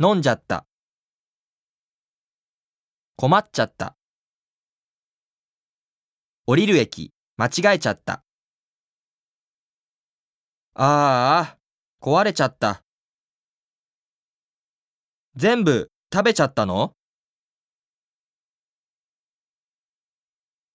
飲んじゃった。困っちゃった。降りる駅、間違えちゃった。ああ、壊れちゃった。全部食べちゃったの？